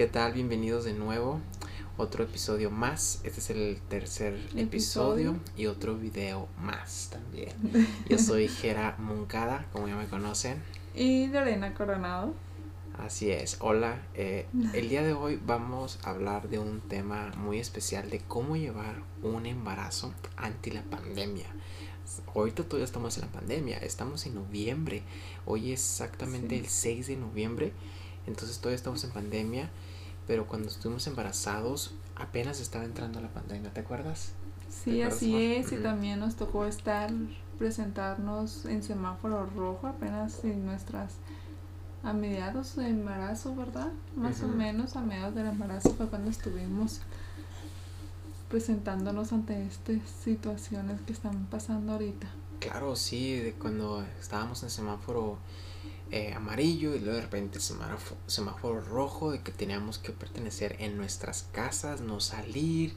¿Qué tal? Bienvenidos de nuevo. Otro episodio más. Este es el tercer episodio, y otro video más también. Yo soy Jera Moncada, como ya me conocen. Y Lorena Coronado. Así es. Hola. Eh, el día de hoy vamos a hablar de un tema muy especial de cómo llevar un embarazo ante la pandemia. Ahorita todavía estamos en la pandemia, estamos en noviembre. Hoy es exactamente el 6 de noviembre. Entonces todavía estamos en pandemia. Pero cuando estuvimos embarazados, apenas estaba entrando la pandemia, ¿te acuerdas? Sí, así es. Y también nos tocó estar, presentarnos en semáforo rojo apenas en nuestras a mediados de embarazo, ¿verdad? Más o menos a mediados del embarazo fue cuando estuvimos presentándonos ante estas situaciones que están pasando ahorita. Claro, sí, de cuando estábamos en semáforo eh, amarillo y luego de repente semáforo, semáforo rojo de que teníamos que pertenecer en nuestras casas, no salir,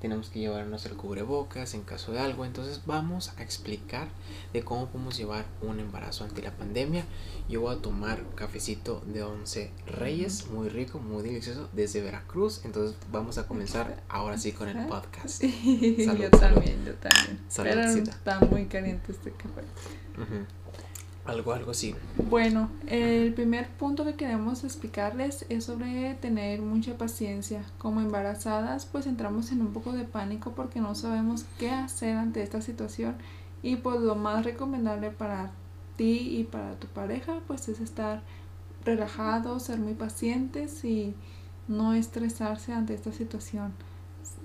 tenemos que llevarnos el cubrebocas en caso de algo. Entonces vamos a explicar de cómo podemos llevar un embarazo ante la pandemia. Yo voy a tomar cafecito de 11 Reyes, muy rico, muy delicioso, desde Veracruz. Entonces vamos a comenzar ahora sí con el podcast. yo también, yo también. Pero está muy caliente este café. Algo, algo así. Bueno, el primer punto que queremos explicarles es sobre tener mucha paciencia. Como embarazadas, pues entramos en un poco de pánico porque no sabemos qué hacer ante esta situación y pues lo más recomendable para ti y para tu pareja pues es estar relajados, ser muy pacientes y no estresarse ante esta situación.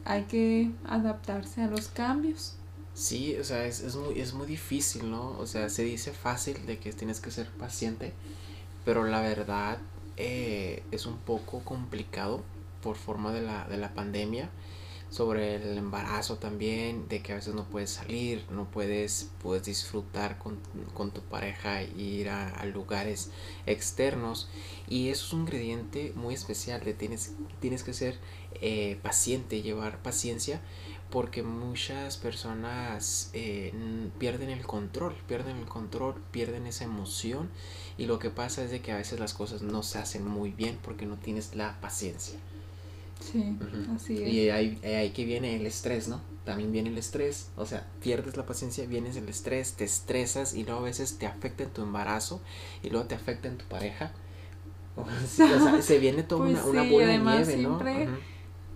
Hay que adaptarse a los cambios. Sí, o sea, es, es, muy, es muy difícil, ¿no? O sea, se dice fácil de que tienes que ser paciente, pero la verdad eh, es un poco complicado por forma de la, de la pandemia sobre el embarazo también, de que a veces no puedes salir, no puedes, puedes disfrutar con, con tu pareja ir a, lugares externos. Y eso es un ingrediente muy especial, de tienes, tienes que ser eh, paciente, llevar paciencia porque muchas personas eh, pierden el control, pierden el control, pierden esa emoción y lo que pasa es de que a veces las cosas no se hacen muy bien porque no tienes la paciencia. Sí, así es. Y ahí, ahí que viene el estrés, ¿no? También viene el estrés, o sea, pierdes la paciencia, vienes el estrés, te estresas y luego a veces te afecta en tu embarazo y luego te afecta en tu pareja. O sea, se viene toda pues una, bola de nieve, ¿no?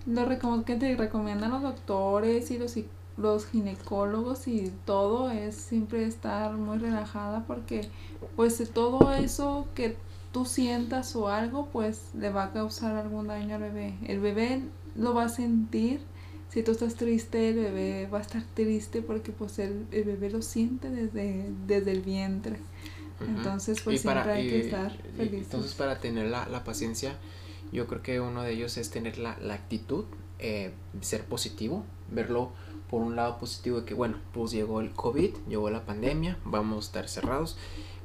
Lo que te recomiendan los doctores y los, los ginecólogos y todo es siempre estar muy relajada porque pues todo eso que tú sientas o algo pues le va a causar algún daño al bebé. El bebé lo va a sentir. Si tú estás triste, el bebé va a estar triste porque pues el, bebé lo siente desde, desde el vientre. Entonces pues siempre hay que estar feliz. Entonces para tener la, la paciencia yo creo que uno de ellos es tener la, la actitud, eh, ser positivo, verlo por un lado positivo de que, bueno, pues llegó el COVID, llegó la pandemia, vamos a estar cerrados,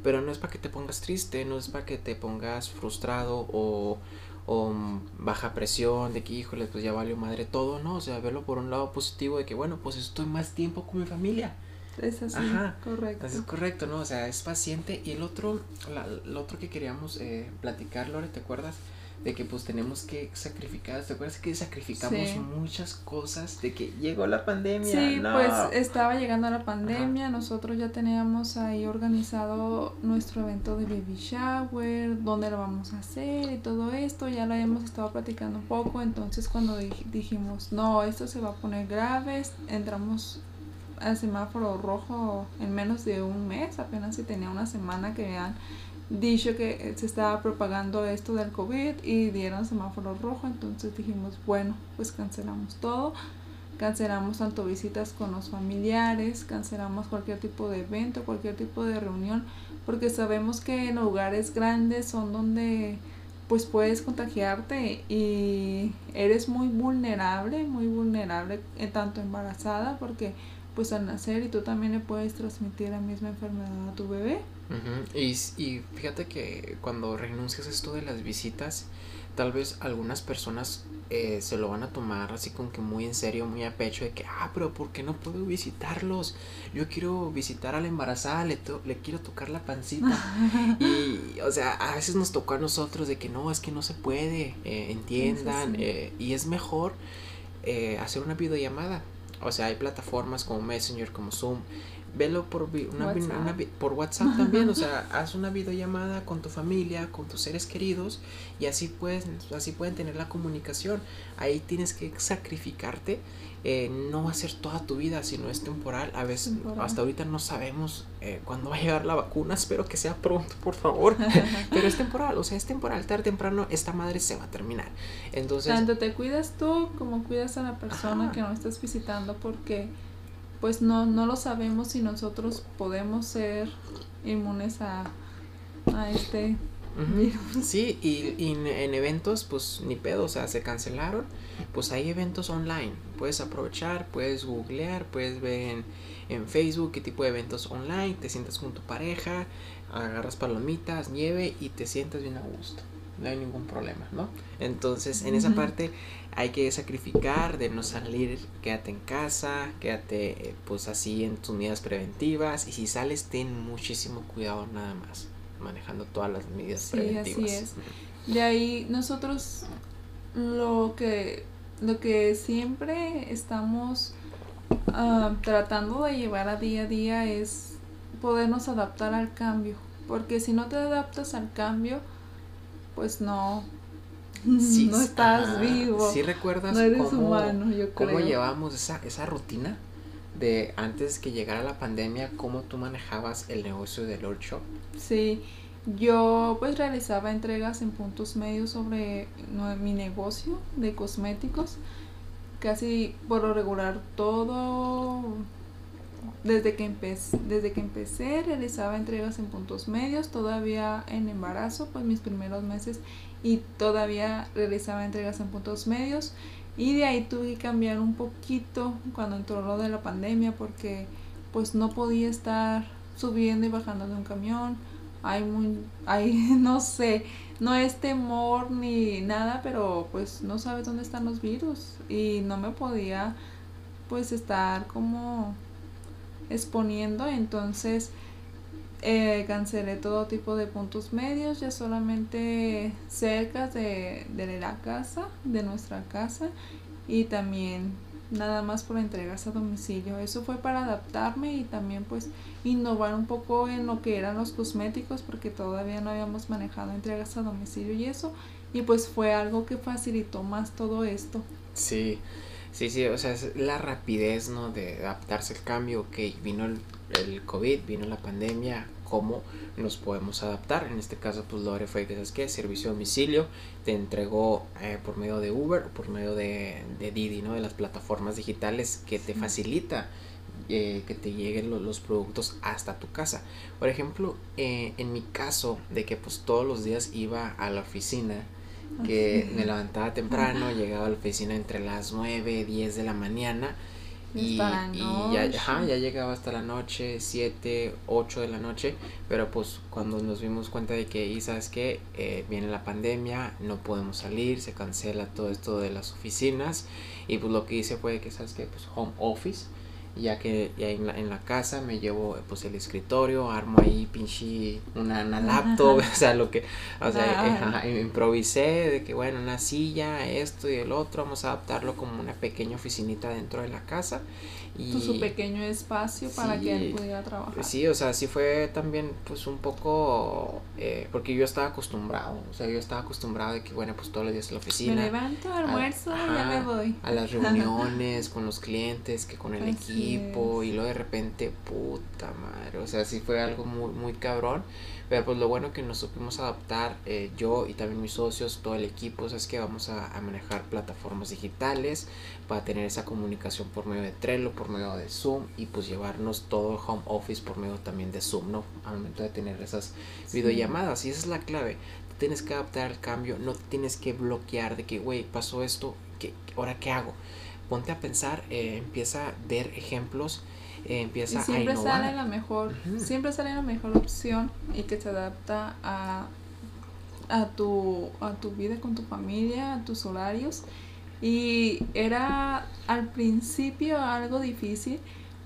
pero no es para que te pongas triste, no es para que te pongas frustrado o, o baja presión de que, híjole, pues ya valió madre todo, ¿no? O sea, verlo por un lado positivo de que, bueno, pues estoy más tiempo con mi familia. Es así, correcto. es correcto, ¿no? O sea, es paciente. Y el otro, la, lo otro que queríamos eh, platicar, Lore, ¿te acuerdas? De que pues tenemos que sacrificar, ¿te acuerdas que sacrificamos muchas cosas de que llegó la pandemia? Sí, pues estaba llegando la pandemia, nosotros ya teníamos ahí organizado nuestro evento de baby shower, dónde lo vamos a hacer y todo esto, ya lo habíamos estado platicando un poco, entonces cuando dijimos, no, esto se va a poner grave, entramos al semáforo rojo en menos de un mes, apenas si tenía una semana que vean dicho que se estaba propagando esto del COVID y dieron semáforo rojo, entonces dijimos, bueno, pues cancelamos todo, cancelamos tanto visitas con los familiares, cancelamos cualquier tipo de evento, cualquier tipo de reunión, porque sabemos que en lugares grandes son donde pues puedes contagiarte y eres muy vulnerable, muy vulnerable, eh, tanto embarazada, porque pues al nacer y tú también le puedes transmitir la misma enfermedad a tu bebé. y, y fíjate que cuando renuncias a esto de las visitas, tal vez algunas personas eh, se lo van a tomar así como que muy en serio, muy a pecho de que, ah, pero ¿por qué no puedo visitarlos? Yo quiero visitar a la embarazada, le, le quiero tocar la pancita. y, o sea, a veces nos tocó a nosotros de que no, es que no se puede, eh, entiendan, eh, y es mejor hacer una videollamada. O sea, hay plataformas como Messenger, como Zoom, velo por, una, WhatsApp. por WhatsApp también, o sea, haz una videollamada con tu familia, con tus seres queridos y así, puedes, así pueden tener la comunicación. Ahí tienes que sacrificarte, eh, no va a ser toda tu vida, sino es temporal. A veces, hasta ahorita no sabemos eh, cuándo va a llegar la vacuna, espero que sea pronto, por favor, pero es temporal, o sea, es temporal, tarde o temprano esta madre se va a terminar. Entonces... Tanto te cuidas tú como cuidas a la persona que no estás visitando porque pues no, no lo sabemos si nosotros podemos ser inmunes a, a este Sí, y, en eventos, pues ni pedo, o sea, se cancelaron. Pues hay eventos online. Puedes aprovechar, puedes googlear, puedes ver en, en Facebook qué tipo de eventos online. Te sientas con tu pareja, agarras palomitas, nieve y te sientas bien a gusto no hay ningún problema, ¿no? Entonces, en esa parte hay que sacrificar de no salir, quédate en casa, quédate eh, pues así en tus medidas preventivas y si sales ten muchísimo cuidado nada más, manejando todas las medidas sí, preventivas. Así es. De ahí nosotros lo que lo que siempre estamos ah, tratando de llevar a día a día es podernos adaptar al cambio, porque si no te adaptas al cambio, pues no, no estás vivo. ¿Sí recuerdas cómo, llevamos esa, esa rutina de antes que llegara la pandemia, cómo tú manejabas el negocio del Lord Shop? Sí, yo pues realizaba entregas en puntos medios sobre mi negocio de cosméticos. Casi por lo regular todo desde que empecé, desde que empecé realizaba entregas en puntos medios, todavía en embarazo, pues mis primeros meses y todavía realizaba entregas en puntos medios y de ahí tuve que cambiar un poquito cuando entró lo de la pandemia porque pues no podía estar subiendo y bajando de un camión. Hay muy, hay, no sé, no es temor ni nada, pero pues no sabes dónde están los virus y no me podía pues estar como exponiendo, entonces eh, cancelé todo tipo de puntos medios, ya solamente cerca de, de la casa, de nuestra casa y también nada más por entregas a domicilio. Eso fue para adaptarme y también pues innovar un poco en lo que eran los cosméticos porque todavía no habíamos manejado entregas a domicilio y eso y pues fue algo que facilitó más todo esto. Sí, Sí, sí, o sea, es la rapidez, ¿no? De adaptarse al cambio, ok, vino el, el COVID, vino la pandemia, ¿cómo nos podemos adaptar? En este caso, pues Lore fue, ¿sabes qué? Servicio a domicilio, te entregó eh, por medio de Uber, por medio de, de Didi, ¿no? De las plataformas digitales que te facilita eh, que te lleguen los, los, productos hasta tu casa. Por ejemplo, eh, en mi caso, de que pues todos los días iba a la oficina, que me levantaba temprano, llegaba a la oficina entre las 9, 10 de la mañana y, y ya, ya llegaba hasta la noche, 7, 8 de la noche, pero pues cuando nos dimos cuenta de que, y sabes que eh, viene la pandemia, no podemos salir, se cancela todo esto de las oficinas y pues lo que hice fue que, sabes que, pues home office ya que ya en, la, en la casa me llevo pues el escritorio, armo ahí pinche una, laptop, o sea, lo que, o sea, improvisé de que bueno, una silla, esto y el otro, vamos a adaptarlo como una pequeña oficinita dentro de la casa y su pequeño espacio para que él pudiera trabajar. Sí, o sea, sí fue también pues un poco, eh, porque yo estaba acostumbrado, o sea, yo estaba acostumbrado de que, bueno, pues todos los días en la oficina. Me levanto, almuerzo, y ya me voy. A las reuniones con los clientes, que con el equipo, y luego de repente, puta madre, o sea, sí fue algo muy, muy cabrón. Pero pues lo bueno que nos supimos adaptar, eh, yo y también mis socios, todo el equipo, es que vamos a, manejar plataformas digitales para tener esa comunicación por medio de Trello, por medio de Zoom y pues llevarnos todo home office por medio también de Zoom, ¿no? Al momento de tener esas videollamadas. Y esa es la clave. tienes que adaptar al cambio, no tienes que bloquear de que, güey, pasó esto, ¿qué, ¿ahora qué hago? Ponte a pensar, eh, empieza a ver ejemplos eh, empieza y siempre a innovar. sale la mejor, siempre sale la mejor opción y que se adapta a, a tu a tu vida con tu familia, a tus horarios. Y era al principio algo difícil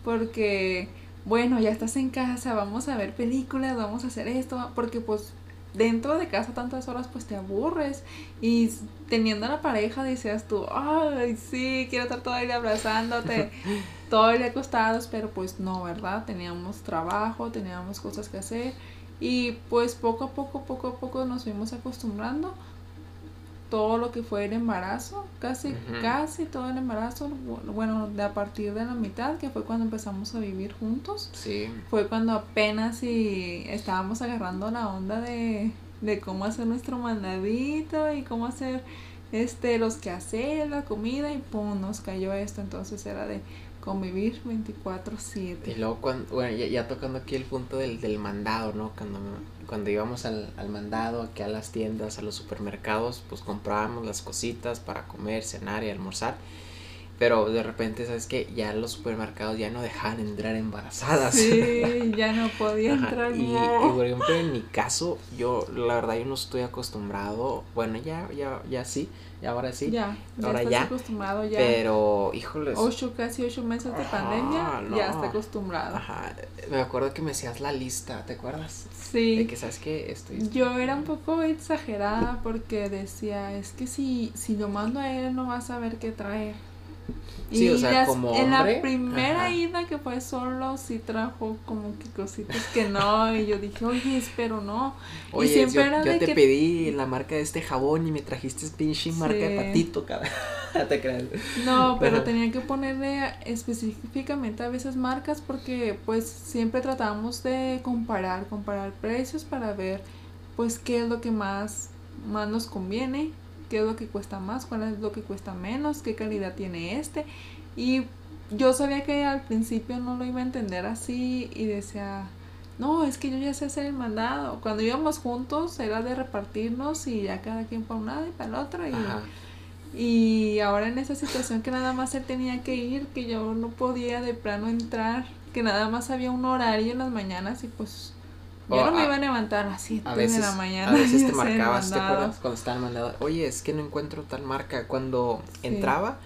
porque bueno, ya estás en casa, vamos a ver películas, vamos a hacer esto, porque pues dentro de casa tantas horas pues te aburres y teniendo a la pareja decías tú, ay, sí, quiero estar todo el día abrazándote, todo el día acostados, pero pues no, ¿verdad? Teníamos trabajo, teníamos cosas que hacer y pues poco a poco, poco a poco nos fuimos acostumbrando todo lo que fue el embarazo, casi, casi todo el embarazo, bu- bueno, de a partir de la mitad, que fue cuando empezamos a vivir juntos, Sí. fue cuando apenas y estábamos agarrando la onda de, de cómo hacer nuestro mandadito y cómo hacer este los quehaceres, la comida y pum, nos cayó esto, entonces era de convivir 24/7. Y luego, cuando, bueno, ya, ya tocando aquí el punto del, del mandado, ¿no? Cuando, cuando íbamos al, al mandado, aquí a las tiendas, a los supermercados, pues comprábamos las cositas para comer, cenar y almorzar. Pero de repente, ¿sabes qué? Ya los supermercados ya no dejaban entrar embarazadas. Sí, ya no podía entrar. Y, y por ejemplo, en mi caso, yo la verdad yo no estoy acostumbrado. Bueno, ya, ya, ya sí, ya ahora sí. ya, ya ahora estás ya, acostumbrado ya. Pero, híjoles. ocho, casi ocho meses de Ajá, pandemia, no. ya está acostumbrado. Ajá, me acuerdo que me hacías la lista, ¿te acuerdas? Sí. De que sabes que estoy. Yo era un poco exagerada porque decía, es que si, si lo mando a él no va a saber qué traer. Sí, o sea, las- como en hombre, la primera ajá. ida que fue solo, sí trajo como que cositas que no. Y yo dije, oye, espero no. Oye, y siempre yo, era yo de te que pedí la marca de este jabón y me trajiste pinche marca de patito, cabrón. te creas. No, pero Ajá. tenía que ponerle específicamente a veces marcas porque pues siempre tratábamos de comparar, comparar precios para ver pues qué es lo que más, más nos conviene, qué es lo que cuesta más, cuál es lo que cuesta menos, qué calidad tiene este. Y yo sabía que al principio no lo iba a entender así y decía, no, es que yo ya sé hacer el mandado. Cuando íbamos juntos era de repartirnos y ya cada quien para un lado y para el otro. Y, Ajá. y ahora en esa situación que nada más él tenía que ir, que yo no podía de plano entrar, que nada más había un horario en las mañanas y pues yo no me a- iba a levantar a las 7 A de la mañana. a veces te marcabas, ¿te acuerdas? Cuando estaba el mandado. Oye, es que no encuentro tal marca. Cuando Sí. entraba,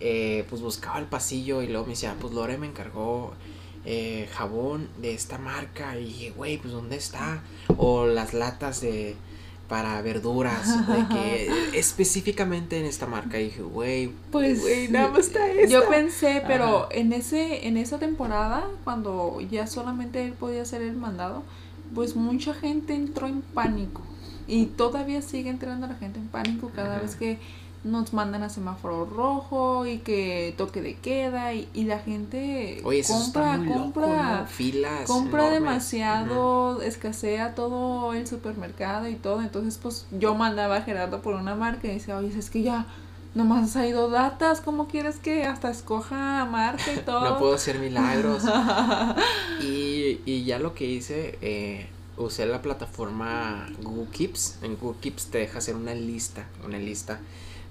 eh, pues buscaba el pasillo y luego me decía, pues Lore me encargó eh, jabón de esta marca. Y dije, güey, pues ¿dónde está? O las latas de para verduras, de que específicamente en esta marca. Y dije, güey, Pues güey, nada más está esta. yo pensé, pero Ajá. en ese en esa temporada cuando ya solamente él podía hacer el mandado, pues mucha gente entró en pánico y todavía sigue entrando la gente en pánico cada Ajá. vez que nos mandan a semáforo rojo y que toque de queda y, y la gente Oye, compra loco, compra ¿no? Filas compra enormes. demasiado, escasea todo el supermercado y todo. Entonces, pues yo mandaba a Gerardo por una marca y decía, oye, es que ya nomás has salido datas, ¿cómo quieres que hasta escoja marca y todo? No puedo hacer milagros. y, y ya lo que hice, eh, usé la plataforma Google Keeps. En Google Keeps te deja hacer una lista, una lista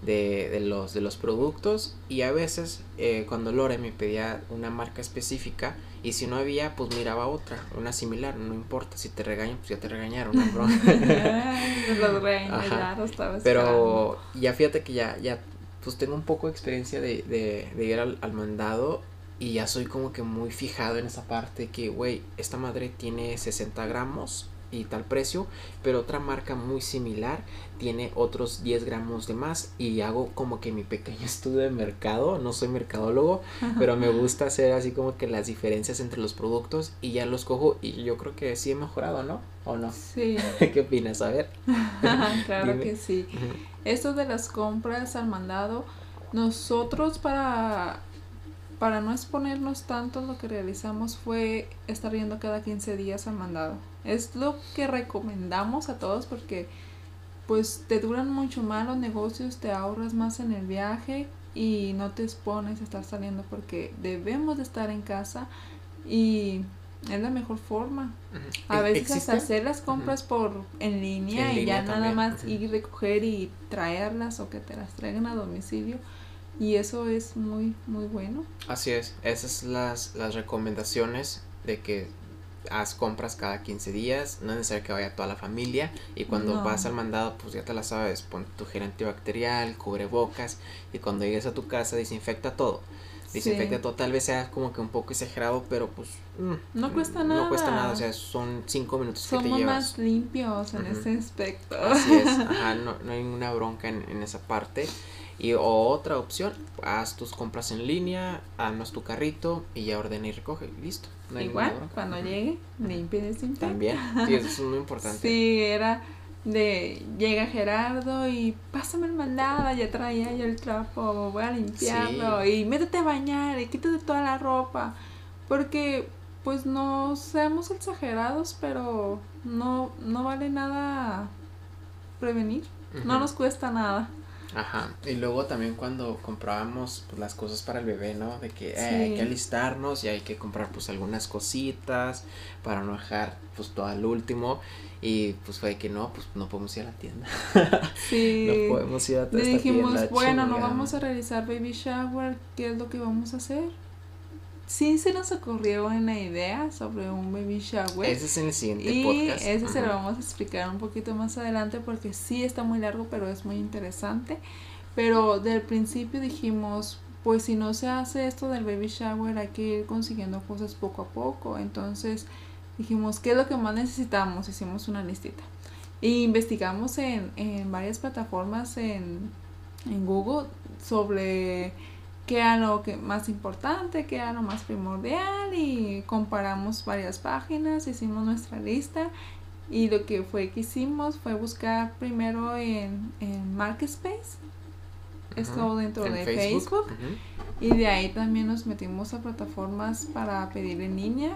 de, de los, de los productos. Y a veces, eh, cuando Lore me pedía una marca específica, y si no había, pues miraba otra, una similar, no importa. Si te regañan, pues ya te regañaron, ¿no, bro? Ay, los regaños, ya. Pero ya fíjate que ya, ya, pues tengo un poco de experiencia de, de, de ir al, al mandado y ya soy como que muy fijado en esa parte que, güey, esta madre tiene 60 gramos y tal precio, pero otra marca muy similar tiene otros 10 gramos de más y hago como que mi pequeño estudio de mercado, no soy mercadólogo, pero me gusta hacer así como que las diferencias entre los productos y ya los cojo y yo creo que sí he mejorado, ¿no? ¿O no? Sí, ¿Qué opinas? A ver. claro Dime. que sí. Esto de las compras al mandado, nosotros para, para no exponernos tanto lo que realizamos fue estar yendo cada 15 días al mandado. Es lo que recomendamos a todos porque pues te duran mucho más los negocios, te ahorras más en el viaje y no te expones a estar saliendo porque debemos de estar en casa y es la mejor forma. A ¿E- veces existe? hasta hacer las compras por en línea En y ya nada más ujú. ir recoger y traerlas o que te las traigan a domicilio, y eso es muy, muy bueno. Así es, esas son las, las recomendaciones de que haz compras cada 15 días, no es necesario que vaya toda la familia y cuando vas al mandado pues ya te la sabes, pon tu gel antibacterial, cubre bocas y cuando llegues a tu casa desinfecta todo. Desinfecta todo, tal vez sea como que un poco exagerado, pero pues mm, no cuesta nada. No cuesta nada, o sea, son 5 minutos que te llevas. más limpios en ese aspecto. Así es, ajá, no, no hay ninguna bronca en, en esa parte. Y otra opción, haz tus compras en línea, armas tu carrito y ya ordena y recoge. Listo. Igual, cuando llegue, limpia y desinfecta. También, sí, eso es muy importante. sí, era de llega Gerardo y pásame el mandado, ya traía yo el trapo, voy a limpiarlo y métete a bañar y quítate toda la ropa. Porque pues no seamos exagerados, pero no, no vale nada prevenir. No nos cuesta nada. Ajá, y luego también cuando comprábamos pues, las cosas para el bebé, ¿no? De que eh, hay que alistarnos y hay que comprar pues algunas cositas para no dejar pues todo al último y pues fue que no, pues no podemos ir a la tienda. Sí. no podemos ir a Le dijimos, bueno, no vamos a realizar baby shower, ¿qué es lo que vamos a hacer? Sí se nos ocurrió una idea sobre un baby shower. Ese es en el siguiente y podcast. Ese se lo vamos a explicar un poquito más adelante porque sí está muy largo, pero es muy interesante. Pero del principio dijimos, pues si no se hace esto del baby shower, hay que ir consiguiendo cosas poco a poco. Entonces dijimos, ¿qué es lo que más necesitamos? Hicimos una listita. Y investigamos en, en varias plataformas en, en Google sobre qué era lo que más importante, qué era lo más primordial y comparamos varias páginas, hicimos nuestra lista y lo que fue que hicimos fue buscar primero en, en Marketplace, esto dentro de Facebook, y de ahí también nos metimos a plataformas para pedir en línea.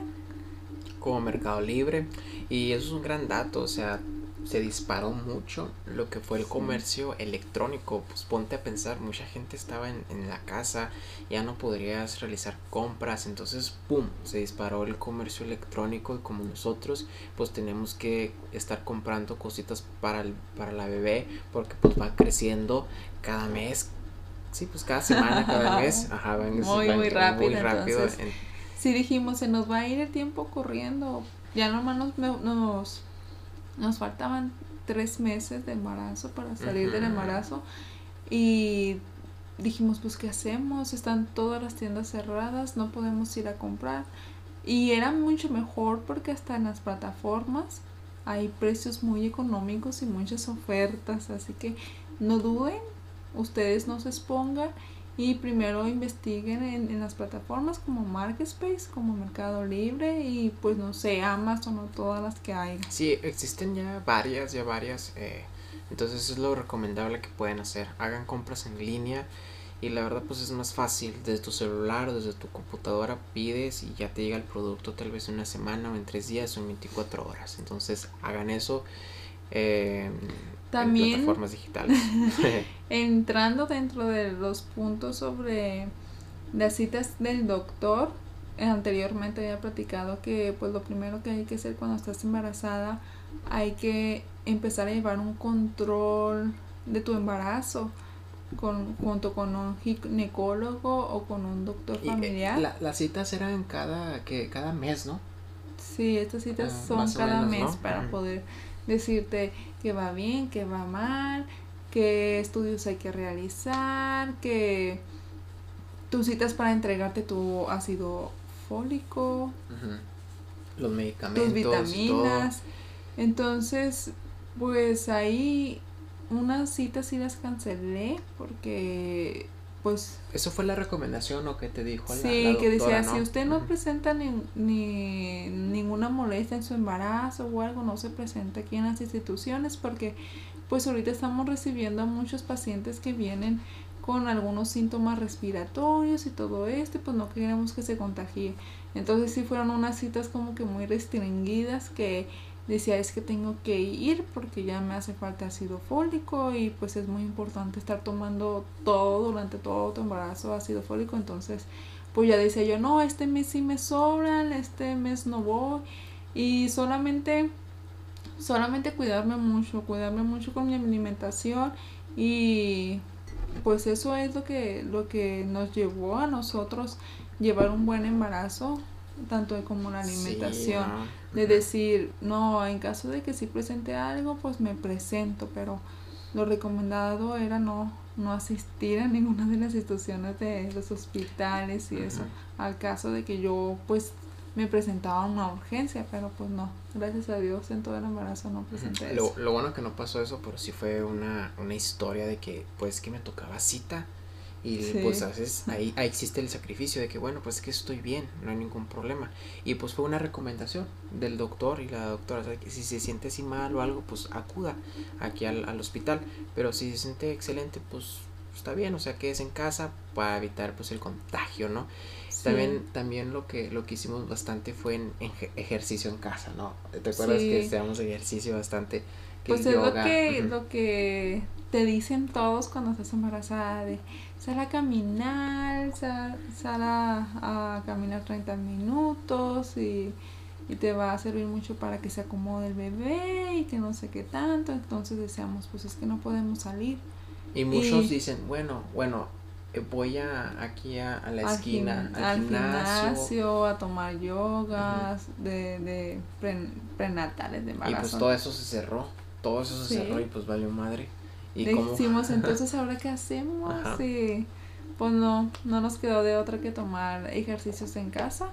Como Mercado Libre y eso es un gran dato, o sea, se disparó mucho lo que fue el comercio electrónico. Pues ponte a pensar, mucha gente estaba en, en, la casa, ya no podrías realizar compras, entonces, ¡pum!, se disparó el comercio electrónico y como nosotros, pues tenemos que estar comprando cositas para, el, para la bebé porque pues va creciendo cada mes. Sí, pues cada semana, cada mes. Ajá, van, muy, muy rápido. Muy rápido. Si dijimos, se nos va a ir el tiempo corriendo. Ya nomás nos, nos nos faltaban tres meses de embarazo para salir del embarazo y dijimos pues qué hacemos están todas las tiendas cerradas no podemos ir a comprar y era mucho mejor porque hasta en las plataformas hay precios muy económicos y muchas ofertas así que no duden ustedes no se expongan y primero investiguen en, las plataformas como Marketplace, como Mercado Libre y pues no sé, Amazon o todas las que hay. Sí, existen ya varias, ya varias. Eh, entonces es lo recomendable que pueden hacer. Hagan compras en línea y la verdad pues es más fácil. Desde tu celular o desde tu computadora pides y ya te llega el producto tal vez en una semana o en tres días o en 24 horas. Entonces hagan eso. Eh, también, plataformas digitales. entrando dentro de los puntos sobre las citas del doctor, anteriormente había platicado que pues lo primero que hay que hacer cuando estás embarazada hay que empezar a llevar un control de tu embarazo con, junto con un ginecólogo o con un doctor eh, familiar. la, las citas eran cada, que, cada mes, ¿no? Sí, estas citas ah, son cada mes para poder decirte que va bien, que va mal, qué estudios hay que realizar, que tus citas para entregarte tu ácido fólico, los medicamentos, tus vitaminas. Entonces, pues ahí unas citas sí las cancelé porque pues... ¿Eso fue la recomendación o que te dijo la, Sí, que decía, si usted no presenta ni, ni, ninguna molestia en su embarazo o algo, no se presenta aquí en las instituciones porque pues ahorita estamos recibiendo a muchos pacientes que vienen con algunos síntomas respiratorios y todo esto, pues no queremos que se contagie. Entonces sí fueron unas citas como que muy restringidas que decía es que tengo que ir porque ya me hace falta ácido fólico y pues es muy importante estar tomando todo durante todo tu embarazo ácido fólico entonces pues ya decía yo no este mes sí me sobran este mes no voy y solamente solamente cuidarme mucho cuidarme mucho con mi alimentación y pues eso es lo que, lo que nos llevó a nosotros llevar un buen embarazo, tanto como la alimentación. De decir, no, en caso de que sí presente algo, pues me presento, pero lo recomendado era no, no asistir a ninguna de las instituciones de los hospitales y eso, al caso de que yo pues me presentaba una urgencia, pero pues no, gracias a Dios en todo el embarazo no presenté lo, Lo bueno que no pasó eso, pero sí fue una, una historia de que pues que me tocaba cita y pues a veces ahí, ahí, existe el sacrificio de que bueno pues es que estoy bien, no hay ningún problema y pues fue una recomendación del doctor y la doctora, o sea, que si se siente así mal o algo pues acuda aquí al, al hospital, pero si se siente excelente pues está bien, o sea que es en casa para evitar pues el contagio, ¿no? También, también lo que lo que hicimos bastante fue en, ejercicio en casa, ¿no? ¿Te acuerdas que hacíamos ejercicio bastante? Pues es lo que, lo que te dicen todos cuando estás embarazada de sal a caminar, sal, a, caminar 30 minutos y, y, te va a servir mucho para que se acomode el bebé y que no sé qué tanto. Entonces decíamos, pues es que no podemos salir. Y muchos dicen, bueno, bueno, eh, voy a aquí a, la esquina, al, gimnasio. a tomar yogas de, de prenatales de embarazo. Y pues todo eso se cerró, todo eso se cerró y pues valió madre. ¿Y Decimos, entonces ahora qué hacemos? Y pues no, no nos quedó de otra que tomar ejercicios en casa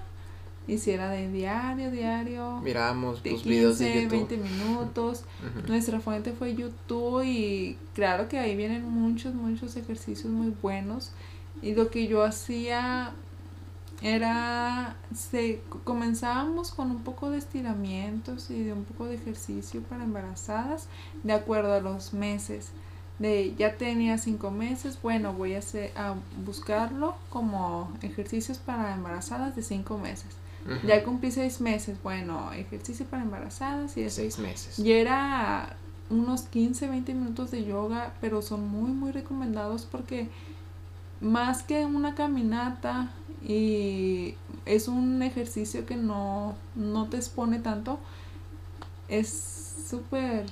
hiciera de diario, diario. Miramos de videos de YouTube. 20 minutos. Nuestra fuente fue YouTube y claro que ahí vienen muchos, muchos ejercicios muy buenos. Y lo que yo hacía era, se, comenzábamos con un poco de estiramientos y de un poco de ejercicio para embarazadas de acuerdo a los meses. De ya tenía cinco meses, bueno, voy a, hacer, a buscarlo como ejercicios para embarazadas de cinco meses ya cumplí seis meses, bueno, ejercicio para embarazadas y Seis meses. Y era unos 15, 20 minutos de yoga, pero son muy, muy recomendados porque más que una caminata y es un ejercicio que no, no te expone tanto, es súper,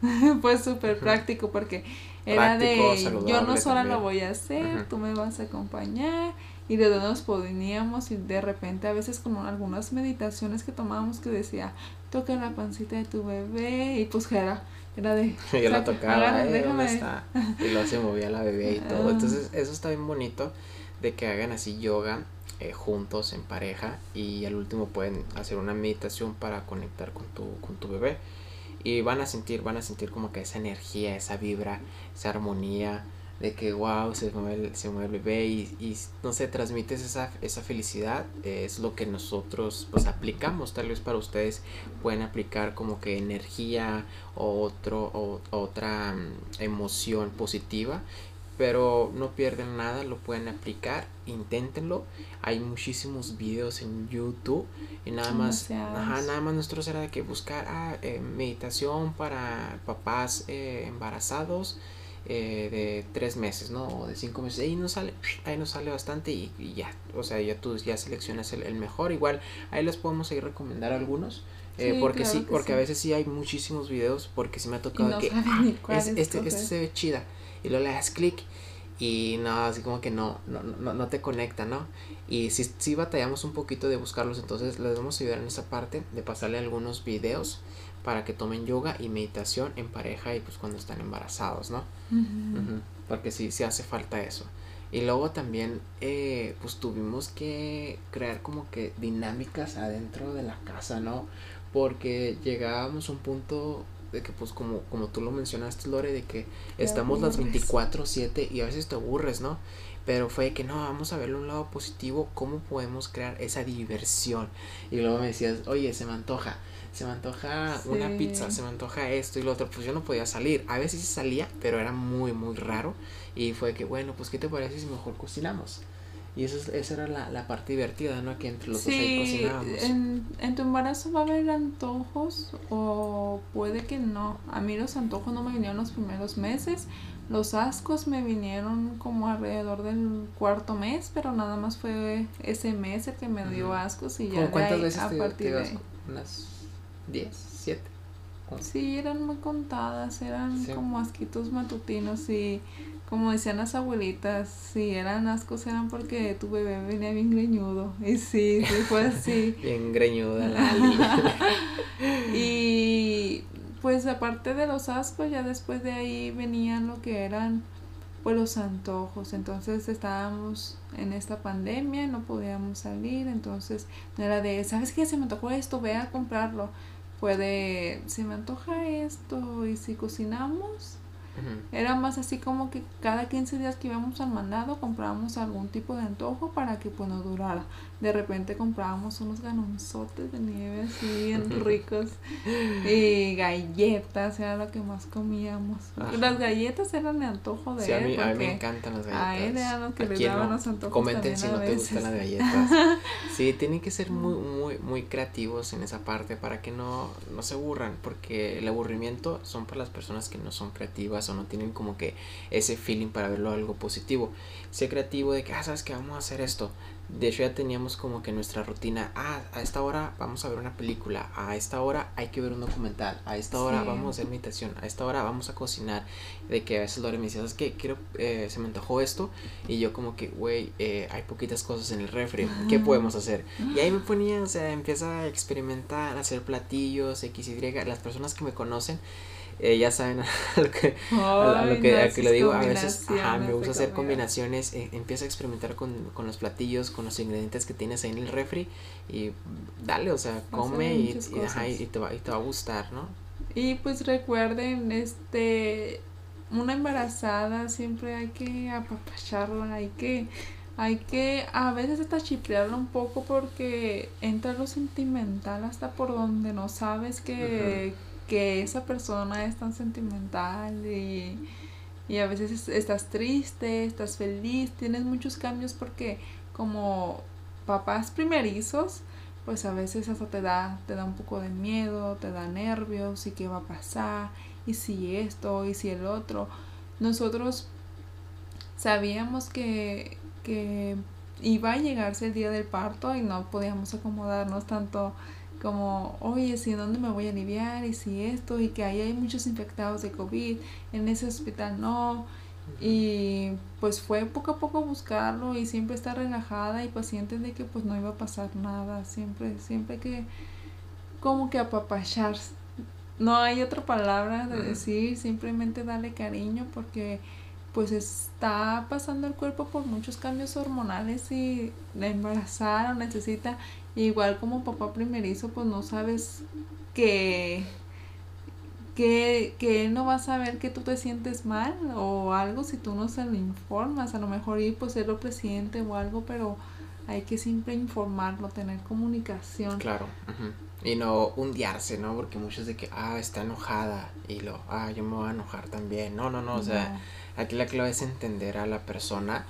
pues súper práctico porque era de yo no sola lo voy a hacer, tú me vas a acompañar y de dónde nos poníamos y de repente a veces con algunas meditaciones que tomábamos que decía toca la pancita de tu bebé y pues era era de yo la tocaba eh, está? y luego se movía la bebé y todo ah. entonces eso está bien bonito de que hagan así yoga eh, juntos en pareja y al último pueden hacer una meditación para conectar con tu con tu bebé y van a sentir van a sentir como que esa energía esa vibra esa armonía de que wow, se mueve el, se mueve el bebé y, y, no sé, transmites esa, esa felicidad, es lo que nosotros pues aplicamos, tal vez para ustedes pueden aplicar como que energía o, otro, o otra mm, emoción positiva, pero no pierden nada, lo pueden aplicar, inténtenlo. Hay muchísimos videos en YouTube y nada más, ajá, nada más nosotros era de que buscar ah, eh, meditación para papás eh, embarazados eh, de tres meses, ¿no? O de cinco meses. Ahí nos sale, ahí nos sale bastante y, ya. O sea, ya tú ya seleccionas el, mejor. Igual ahí les podemos seguir recomendar algunos. Eh, porque sí, porque a veces sí hay muchísimos videos, porque sí me ha tocado que ah, este, este se ve chida. Y luego le das clic y no, así como que no, no, no, no te conecta, ¿no? Y si sí batallamos un poquito de buscarlos, entonces les vamos a ayudar en esa parte de pasarle algunos videos para que tomen yoga y meditación en pareja y pues cuando están embarazados, ¿no? Porque sí, sí hace falta eso. Y luego también eh, pues tuvimos que crear como que dinámicas adentro de la casa, ¿no? Porque llegábamos a un punto de que pues como, como tú lo mencionaste, Lore, de que estamos las 24/7 y a veces te aburres, ¿no? Pero fue que no, vamos a verlo un lado positivo, cómo podemos crear esa diversión. Y luego me decías, oye, se me antoja se me antoja una pizza, se me antoja esto y lo otro, pues yo no podía salir. A veces salía, pero era muy, muy raro. Y fue que, bueno, pues ¿qué te parece si mejor cocinamos? Y eso, esa era la, la parte divertida, ¿no? Que entre los dos ahí cocinábamos. En, en tu embarazo va a haber antojos o puede que no. A mí los antojos no me vinieron los primeros meses. Los ascos me vinieron como alrededor del cuarto mes, pero nada más fue ese mes el que me dio ascos y ya ¿Cuántas veces a partir de... 10, 7. antojo. Sí, eran muy contadas, eran como asquitos matutinos y como decían las abuelitas, si eran ascos eran porque tu bebé venía bien greñudo. Y sí, sí fue así. bien greñuda la Y pues aparte de los ascos, ya después de ahí venían lo que eran pues los antojos. Entonces estábamos en esta pandemia, no podíamos salir, entonces no era de, ¿sabes qué? Se me antojó esto, ve a comprarlo. Fue de, se me antoja esto y si cocinamos, era más así como que cada 15 días que íbamos al mandado comprábamos algún tipo de antojo para que pues durara. De repente comprábamos unos ganonzotes de nieve así bien ricos y galletas era lo que más comíamos. Las galletas eran de antojo de sí, A mí, a mí me encantan las galletas. A él eran los que le daban los antojos. Comenten si no te gustan las galletas. sí, tienen que ser muy, muy, muy creativos en esa parte para que no, no se aburran porque el aburrimiento son para las personas que no son creativas o no tienen como que ese feeling para verlo algo positivo. Sé creativo de que, ah, sabes que vamos a hacer esto. De hecho ya teníamos como que nuestra rutina, ah, a esta hora vamos a ver una película, a esta hora hay que ver un documental, a esta hora vamos a hacer meditación, a esta hora vamos a cocinar. De que a veces Lore me dice, ¿sabes qué? Quiero, eh, se me antojó esto y yo como que, güey, eh, hay poquitas cosas en el refri, ¿qué podemos hacer? Y ahí me ponía, o sea, empieza a experimentar, a hacer platillos, X, Y, las personas que me conocen eh, ya saben a lo que, a, lo que, a que lo digo, a veces me gusta hacer combinaciones, eh, empieza a experimentar con, con, los platillos, con los ingredientes que tienes ahí en el refri y dale, o sea, come y, y, te va, y te va a gustar, ¿no? Y pues recuerden, este, una embarazada siempre hay que apapacharla, hay que hay que a veces hasta chiplearlo un poco porque entra lo sentimental hasta por donde no sabes que, que esa persona es tan sentimental y, a veces estás triste, estás feliz, tienes muchos cambios porque como papás primerizos, pues a veces hasta te da, te da un poco de miedo, te da nervios y qué va a pasar, y si esto, y si el otro. Nosotros sabíamos que, que iba a llegarse el día del parto y no podíamos acomodarnos tanto como, oye, si dónde me voy a aliviar y si esto y que ahí hay muchos infectados de COVID, en ese hospital no. Y pues fue poco a poco buscarlo y siempre estar relajada y paciente de que pues no iba a pasar nada, siempre, siempre que como que apapachar. No hay otra palabra de decir, simplemente darle cariño porque pues está pasando el cuerpo por muchos cambios hormonales y la embarazada necesita Igual como papá primerizo, pues no sabes que, que, que él no va a saber que tú te sientes mal o algo si tú no se lo informas. A lo mejor ir pues ser lo presidente o algo, pero hay que siempre informarlo, tener comunicación. Claro. Y no hundiarse, ¿no? Porque muchos de que, ah, está enojada y lo, ah, yo me voy a enojar también. No, no, no, o sea, aquí la clave es entender a la persona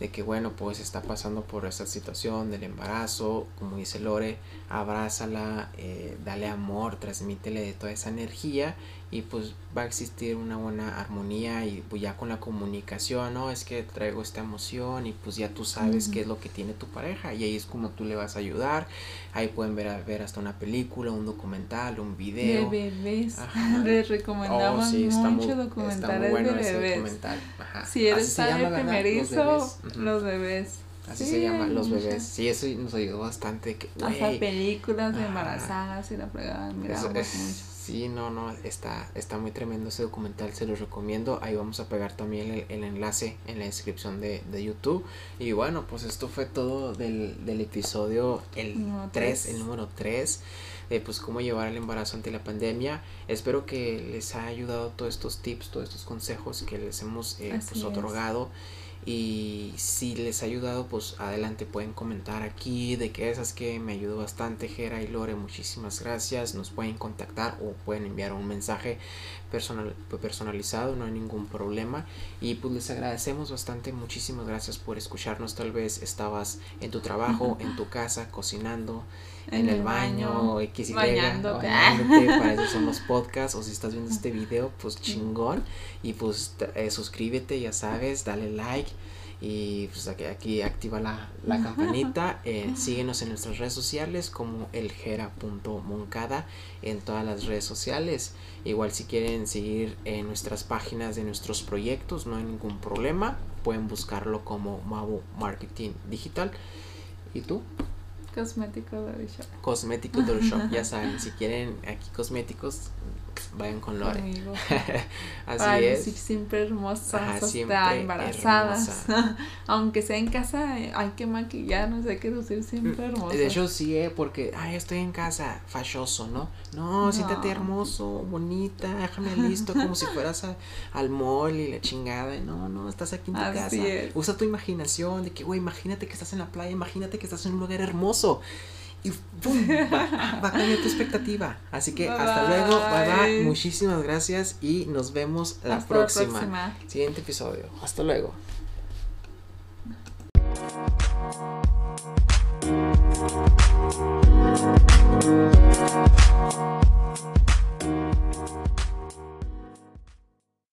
de que bueno pues está pasando por esta situación del embarazo como dice Lore abrázala eh, dale amor transmítele toda esa energía y pues va a existir una buena armonía y pues ya con la comunicación, ¿no? Es que traigo esta emoción y pues ya tú sabes qué es lo que tiene tu pareja y ahí es como tú le vas a ayudar. Ahí pueden ver, ver hasta una película, un documental, un video. De bebés. Les recomendamos oh, mucho documentales de bebés. Si eres padre primerizo, los bebés. Así se llama, los bebés. Sí, eso nos ayudó bastante. Que, Hasta películas de embarazadas y la fregada. Miramos mucho. Sí, no, no, está, está muy tremendo ese documental, se los recomiendo. Ahí vamos a pegar también el, enlace en la descripción de, YouTube. Y bueno, pues esto fue todo del, del episodio el 3, el número 3. De pues cómo llevar el embarazo ante la pandemia. Espero que les haya ayudado todos estos tips, todos estos consejos que les hemos eh, pues, otorgado. Y si les ha ayudado, pues adelante pueden comentar aquí de que esas que me ayudó bastante, Jera y Lore, muchísimas gracias. Nos pueden contactar o pueden enviar un mensaje personal, personalizado, no hay ningún problema. Y pues les agradecemos bastante, muchísimas gracias por escucharnos. Tal vez estabas en tu trabajo, en tu casa, cocinando, en, el, baño, X y bañándote. para eso son los podcasts. O si estás viendo este video, pues chingón. Y pues eh, suscríbete, ya sabes, dale like. Y pues aquí, aquí activa la, la campanita. Eh, síguenos en nuestras redes sociales como elgera.moncada en todas las redes sociales. Igual si quieren seguir en nuestras páginas de nuestros proyectos, no hay ningún problema. Pueden buscarlo como Mabu Marketing Digital. ¿Y tú? Cosmético Dolly Shop. Cosmético Dolly Shop, ya saben, si quieren aquí cosméticos, vayan con Lore. Así Para es. siempre hermosas, Ajá, siempre embarazadas. Aunque sea en casa, hay que maquillarnos, hay que lucir siempre mm, hermosas. De hecho, sí, eh, porque, ay, estoy en casa, falloso, ¿no? No, siéntate hermoso, bonita, déjame listo, como si fueras al mall y la chingada. No, no, estás aquí en tu casa. Usa tu imaginación de que, güey, imagínate que estás en la playa, imagínate que estás en un lugar hermoso y ¡pum! Va, a cambiar tu expectativa. Así que hasta luego, bye bye, muchísimas gracias y nos vemos la próxima. Siguiente episodio. Hasta luego.